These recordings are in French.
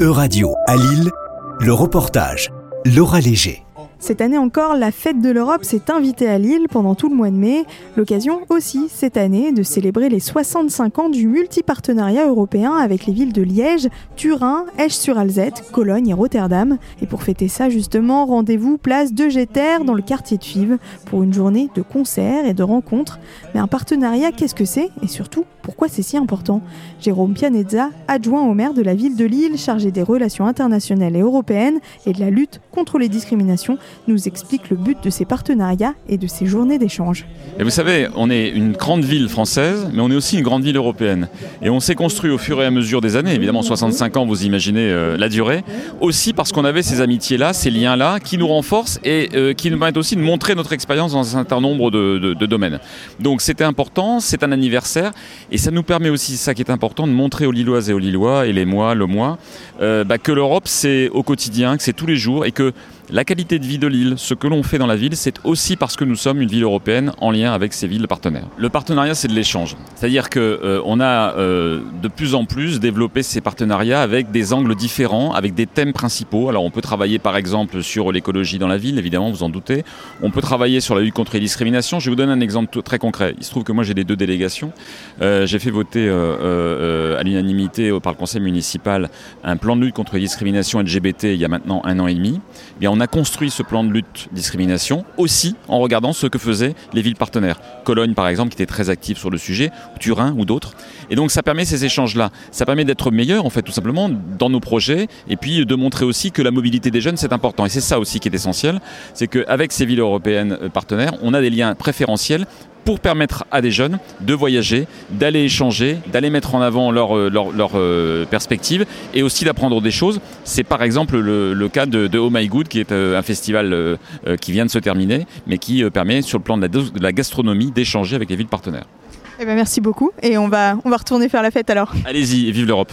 E-Radio à Lille, le reportage Laura Léger. Cette année encore, la fête de l'Europe s'est invitée à Lille pendant tout le mois de mai. L'occasion aussi, cette année, de célébrer les 65 ans du multipartenariat européen avec les villes de Liège, Turin, Esch-sur-Alzette, Cologne et Rotterdam. Et pour fêter ça, justement, rendez-vous place de Géter dans le quartier de Fives pour une journée de concerts et de rencontres. Mais un partenariat, qu'est-ce que c'est? Et surtout, pourquoi c'est si important? Jérôme Pianezza, adjoint au maire de la ville de Lille, chargé des relations internationales et européennes et de la lutte contre les discriminations, nous explique le but de ces partenariats et de ces journées d'échange. Et vous savez, on est une grande ville française, mais on est aussi une grande ville européenne. Et on s'est construit au fur et à mesure des années, évidemment 65 ans, vous imaginez euh, la durée, aussi parce qu'on avait ces amitiés-là, ces liens-là, qui nous renforcent et euh, qui nous permettent aussi de montrer notre expérience dans un certain nombre de, domaines. Donc c'était important, c'est un anniversaire, et ça nous permet aussi, ça qui est important, de montrer aux Lilloises et aux Lillois, et les mois, le mois, euh, bah, que l'Europe c'est au quotidien, que c'est tous les jours, et que la qualité de vie de l'île, ce que l'on fait dans la ville, c'est aussi parce que nous sommes une ville européenne en lien avec ces villes partenaires. Le partenariat, c'est de l'échange. C'est-à-dire qu'on euh, on a euh, de plus en plus développé ces partenariats avec des angles différents, avec des thèmes principaux. Alors on peut travailler par exemple sur l'écologie dans la ville, évidemment, vous en doutez. On peut travailler sur la lutte contre les discriminations. Je vais vous donner un exemple très concret. Il se trouve que moi j'ai les deux délégations. Euh, j'ai fait voter à l'unanimité par le conseil municipal un plan de lutte contre les discriminations LGBT il y a maintenant un an et demi. Eh a construit ce plan de lutte discrimination aussi en regardant ce que faisaient les villes partenaires. Cologne, par exemple, qui était très active sur le sujet, Turin ou d'autres. Et donc, ça permet ces échanges-là. Ça permet d'être meilleur, en fait, tout simplement, dans nos projets, et puis de montrer aussi que la mobilité des jeunes, c'est important. Et c'est ça aussi qui est essentiel, c'est qu'avec ces villes européennes euh, partenaires, on a des liens préférentiels pour permettre à des jeunes de voyager, d'aller échanger, d'aller mettre en avant leurs leur, leur, euh, perspectives et aussi d'apprendre des choses. C'est par exemple le, cas de, Oh My Good, qui est euh, un festival euh, qui vient de se terminer, mais qui permet sur le plan de la, de la gastronomie d'échanger avec les villes partenaires. Eh ben merci beaucoup et on va, on va retourner faire la fête alors. Allez-y et vive l'Europe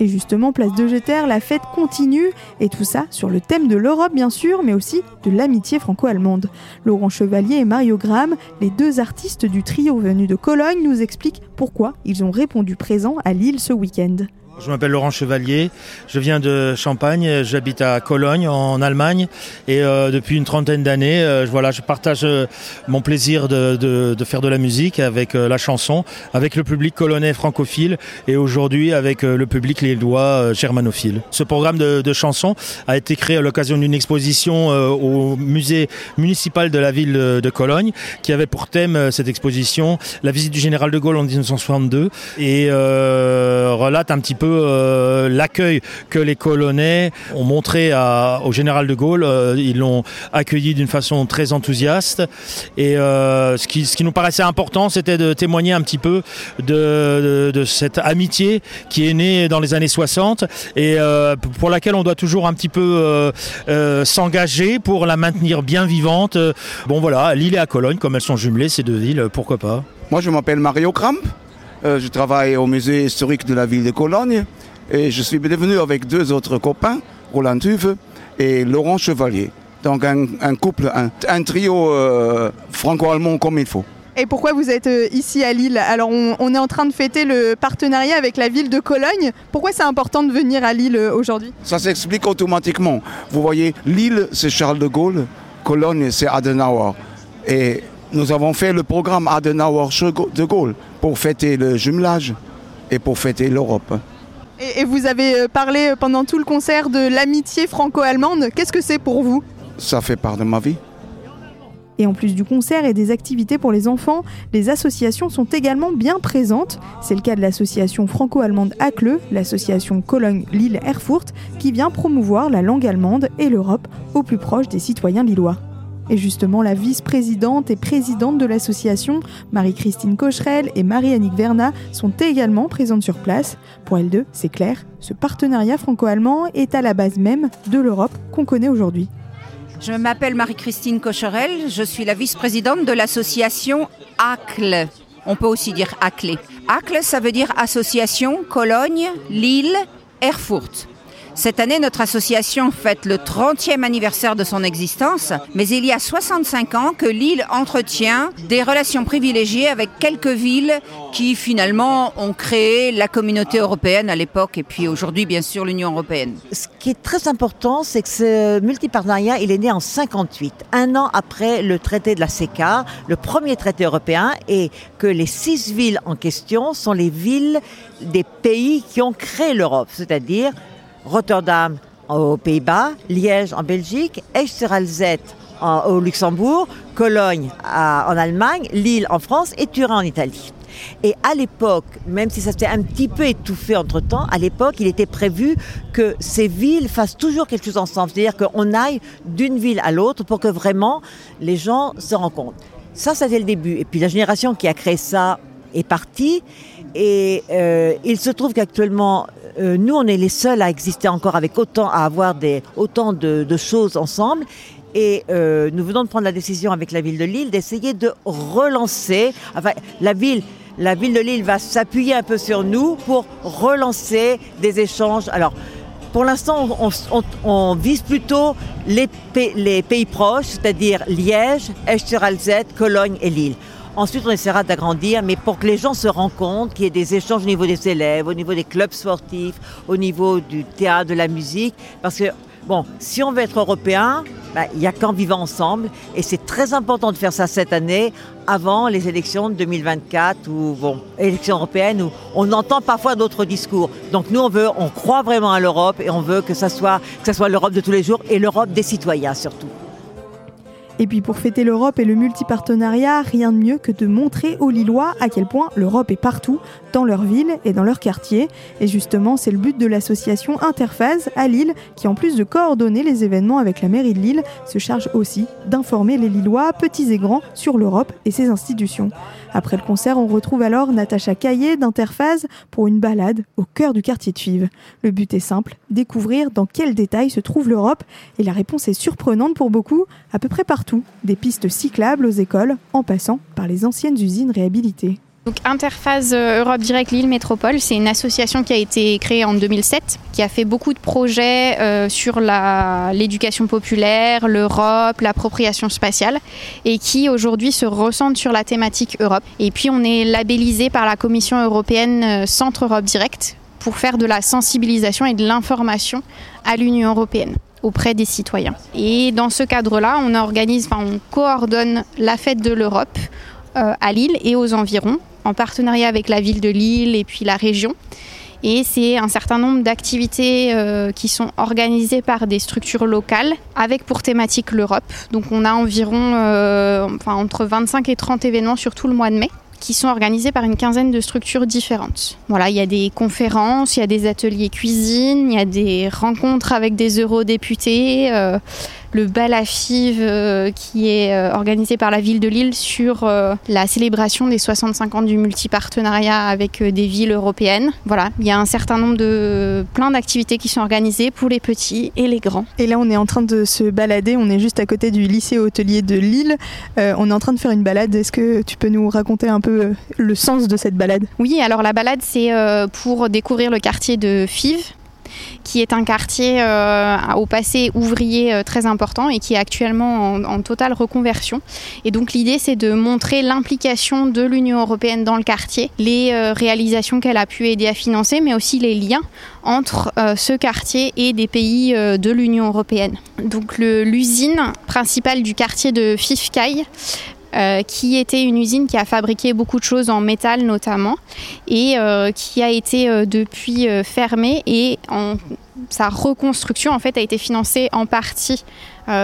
et justement, place de Jeter, la fête continue, et tout ça sur le thème de l'Europe bien sûr, mais aussi de l'amitié franco-allemande. Laurent Chevalier et Mario Graham, les deux artistes du trio venu de Cologne, nous expliquent pourquoi ils ont répondu présent à Lille ce week-end. Je m'appelle Laurent Chevalier, je viens de Champagne, j'habite à Cologne en Allemagne. Et euh, depuis une trentaine d'années, euh, voilà, je partage euh, mon plaisir de, de, de, faire de la musique avec la chanson, avec le public colonnais francophile et aujourd'hui avec le public lillois germanophile. Ce programme de, de chansons a été créé à l'occasion d'une exposition au musée municipal de la ville de Cologne qui avait pour thème cette exposition la visite du général de Gaulle en 1962 et relate un petit peu euh, l'accueil que les Colonnais ont montré au général de Gaulle. Euh, ils l'ont accueilli d'une façon très enthousiaste. Et euh, ce, qui, nous paraissait important, c'était de témoigner un petit peu de, cette amitié qui est née dans les années 60 et pour laquelle on doit toujours un petit peu s'engager pour la maintenir bien vivante. Bon voilà, Lille et à Cologne, comme elles sont jumelées, ces deux villes, pourquoi pas. Moi je m'appelle Mario Kramp. Euh, je travaille au musée historique de la ville de Cologne et je suis devenu avec deux autres copains, Roland Tuve et Laurent Chevalier. Donc un, un couple, un, un trio euh, franco-allemand comme il faut. Et pourquoi vous êtes euh, ici à Lille? Alors on, on, est en train de fêter le partenariat avec la ville de Cologne. Pourquoi c'est important de venir à Lille aujourd'hui? Ça s'explique automatiquement. Vous voyez, Lille c'est Charles de Gaulle, Cologne c'est Adenauer. Et nous avons fait le programme Adenauer de Gaulle pour fêter le jumelage et pour fêter l'Europe. Et, vous avez euh, parlé pendant tout le concert de l'amitié franco-allemande. Qu'est-ce que c'est pour vous? Ça fait part de ma vie. Et en plus du concert et des activités pour les enfants, les associations sont également bien présentes. C'est le cas de l'association franco-allemande ACLE, l'association Cologne-Lille-Erfurt, qui vient promouvoir la langue allemande et l'Europe au plus proche des citoyens lillois. Et justement, la vice-présidente et présidente de l'association, Marie-Christine Cocherel et Marie-Annick Verna, sont également présentes sur place. Pour elles deux, c'est clair, ce partenariat franco-allemand est à la base même de l'Europe qu'on connaît aujourd'hui. Je m'appelle Marie-Christine Cocherel, je suis la vice-présidente de l'association ACLE. On peut aussi dire ACLE. ACLE, ça veut dire Association Cologne, Lille, Erfurt. Cette année, notre association fête le 30e anniversaire de son existence, mais il y a 65 ans que Lille entretient des relations privilégiées avec quelques villes qui finalement ont créé la communauté européenne à l'époque et puis aujourd'hui bien sûr l'Union européenne. Ce qui est très important, c'est que ce multipartenariat, il est né en 58, un an après le traité de la CECA, le premier traité européen, et que les six villes en question sont les villes des pays qui ont créé l'Europe, c'est-à-dire Rotterdam aux Pays-Bas, Liège en Belgique, Esch-sur-Alzette au Luxembourg, Cologne en Allemagne, Lille en France et Turin en Italie. Et à l'époque, même si ça s'est un petit peu étouffé entre-temps, à l'époque, il était prévu que ces villes fassent toujours quelque chose ensemble. C'est-à-dire qu'on aille d'une ville à l'autre pour que vraiment les gens se rencontrent. Ça, c'était le début. Et puis la génération qui a créé ça est partie. Et euh, il se trouve qu'actuellement, euh, nous, on est les seuls à exister encore avec autant, à avoir des, autant de, choses ensemble. Et euh, nous venons de prendre la décision avec la ville de Lille d'essayer de relancer. Enfin, la ville, la ville de Lille va s'appuyer un peu sur nous pour relancer des échanges. Alors, pour l'instant, on, vise plutôt les, les pays proches, c'est-à-dire Liège, Esch-sur-Alzette, Cologne et Lille. Ensuite, on essaiera d'agrandir, mais pour que les gens se rendent compte, qu'il y ait des échanges au niveau des élèves, au niveau des clubs sportifs, au niveau du théâtre, de la musique. Parce que, bon, si on veut être européen, bah, il n'y a qu'en vivant ensemble. Et c'est très important de faire ça cette année, avant les élections de 2024, ou, bon, élections européennes, où on entend parfois d'autres discours. Donc nous, on veut, on croit vraiment à l'Europe et on veut que ça soit, que ça soit l'Europe de tous les jours et l'Europe des citoyens surtout. Et puis pour fêter l'Europe et le multipartenariat, rien de mieux que de montrer aux Lillois à quel point l'Europe est partout, dans leur ville et dans leur quartier. Et justement, c'est le but de l'association Interphase à Lille, qui en plus de coordonner les événements avec la mairie de Lille, se charge aussi d'informer les Lillois, petits et grands, sur l'Europe et ses institutions. Après le concert, on retrouve alors Natacha Caillé d'Interphase pour une balade au cœur du quartier de Fives. Le but est simple, découvrir dans quel détail se trouve l'Europe, et la réponse est surprenante pour beaucoup, à peu près partout, des pistes cyclables aux écoles, en passant par les anciennes usines réhabilitées. Donc Interphase euh, Europe Direct Lille Métropole, c'est une association qui a été créée en 2007, qui a fait beaucoup de projets euh, sur l'éducation populaire, l'Europe, l'appropriation spatiale, et qui aujourd'hui se ressentent sur la thématique Europe. Et puis on est labellisé par la Commission européenne euh, Centre Europe Direct pour faire de la sensibilisation et de l'information à l'Union européenne auprès des citoyens. Et dans ce cadre-là, on organise, enfin, on coordonne la fête de l'Europe à Lille et aux environs en partenariat avec la ville de Lille et puis la région. Et c'est un certain nombre d'activités euh, qui sont organisées par des structures locales avec pour thématique l'Europe. Donc on a environ euh, enfin, entre 25 et 30 événements sur tout le mois de mai qui sont organisés par une quinzaine de structures différentes. Voilà, il y a des conférences, il y a des ateliers cuisine, il y a des rencontres avec des eurodéputés. Euh, le bal à FIV euh, qui est euh, organisé par la ville de Lille sur euh, la célébration des 65 ans du multipartenariat avec des villes européennes. Voilà, il y a un certain nombre de plein d'activités qui sont organisées pour les petits et les grands. Et là, on est en train de se balader. On est juste à côté du lycée hôtelier de Lille. on est en train de faire une balade. Est-ce que tu peux nous raconter un peu le sens de cette balade? Oui, alors la balade, c'est pour découvrir le quartier de Fives qui est un quartier euh, au passé ouvrier euh, très important et qui est actuellement en, totale reconversion. Et donc l'idée, c'est de montrer l'implication de l'Union européenne dans le quartier, les euh, réalisations qu'elle a pu aider à financer, mais aussi les liens entre ce quartier et des pays de l'Union européenne. Donc l'usine principale du quartier de Fifkai euh, qui était une usine qui a fabriqué beaucoup de choses en métal notamment et euh, qui a été euh, depuis fermée et sa reconstruction en fait a été financée en partie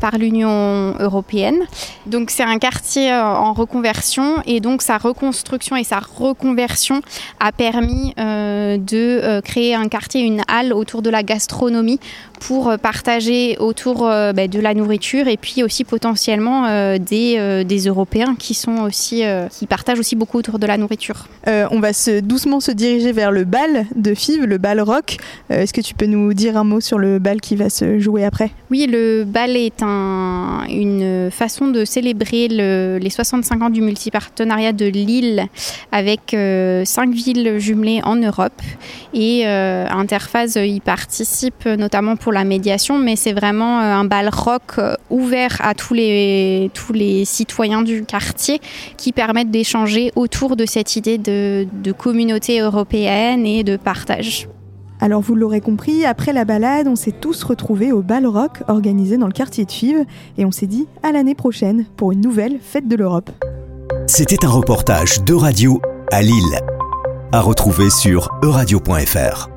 par l'Union européenne. Donc c'est un quartier euh, en reconversion et donc sa reconstruction et sa reconversion a permis euh, de créer un quartier, une halle autour de la gastronomie pour partager autour bah, de la nourriture et puis aussi potentiellement des, des, Européens qui sont aussi qui partagent aussi beaucoup autour de la nourriture. on va se, doucement se diriger vers le bal de Fives, le bal rock. Est-ce que tu peux nous dire un mot sur le bal qui va se jouer après? Oui, le bal est est un, une façon de célébrer le, les 65 ans du multipartenariat de Lille avec euh, cinq villes jumelées en Europe. Et euh, Interphase y participe notamment pour la médiation, mais c'est vraiment euh, un bal rock ouvert à tous les, citoyens du quartier qui permettent d'échanger autour de cette idée de communauté européenne et de partage. Alors vous l'aurez compris, après la balade, on s'est tous retrouvés au bal rock organisé dans le quartier de Fives et on s'est dit à l'année prochaine pour une nouvelle fête de l'Europe. C'était un reportage de radio à Lille. À retrouver sur euradio.fr.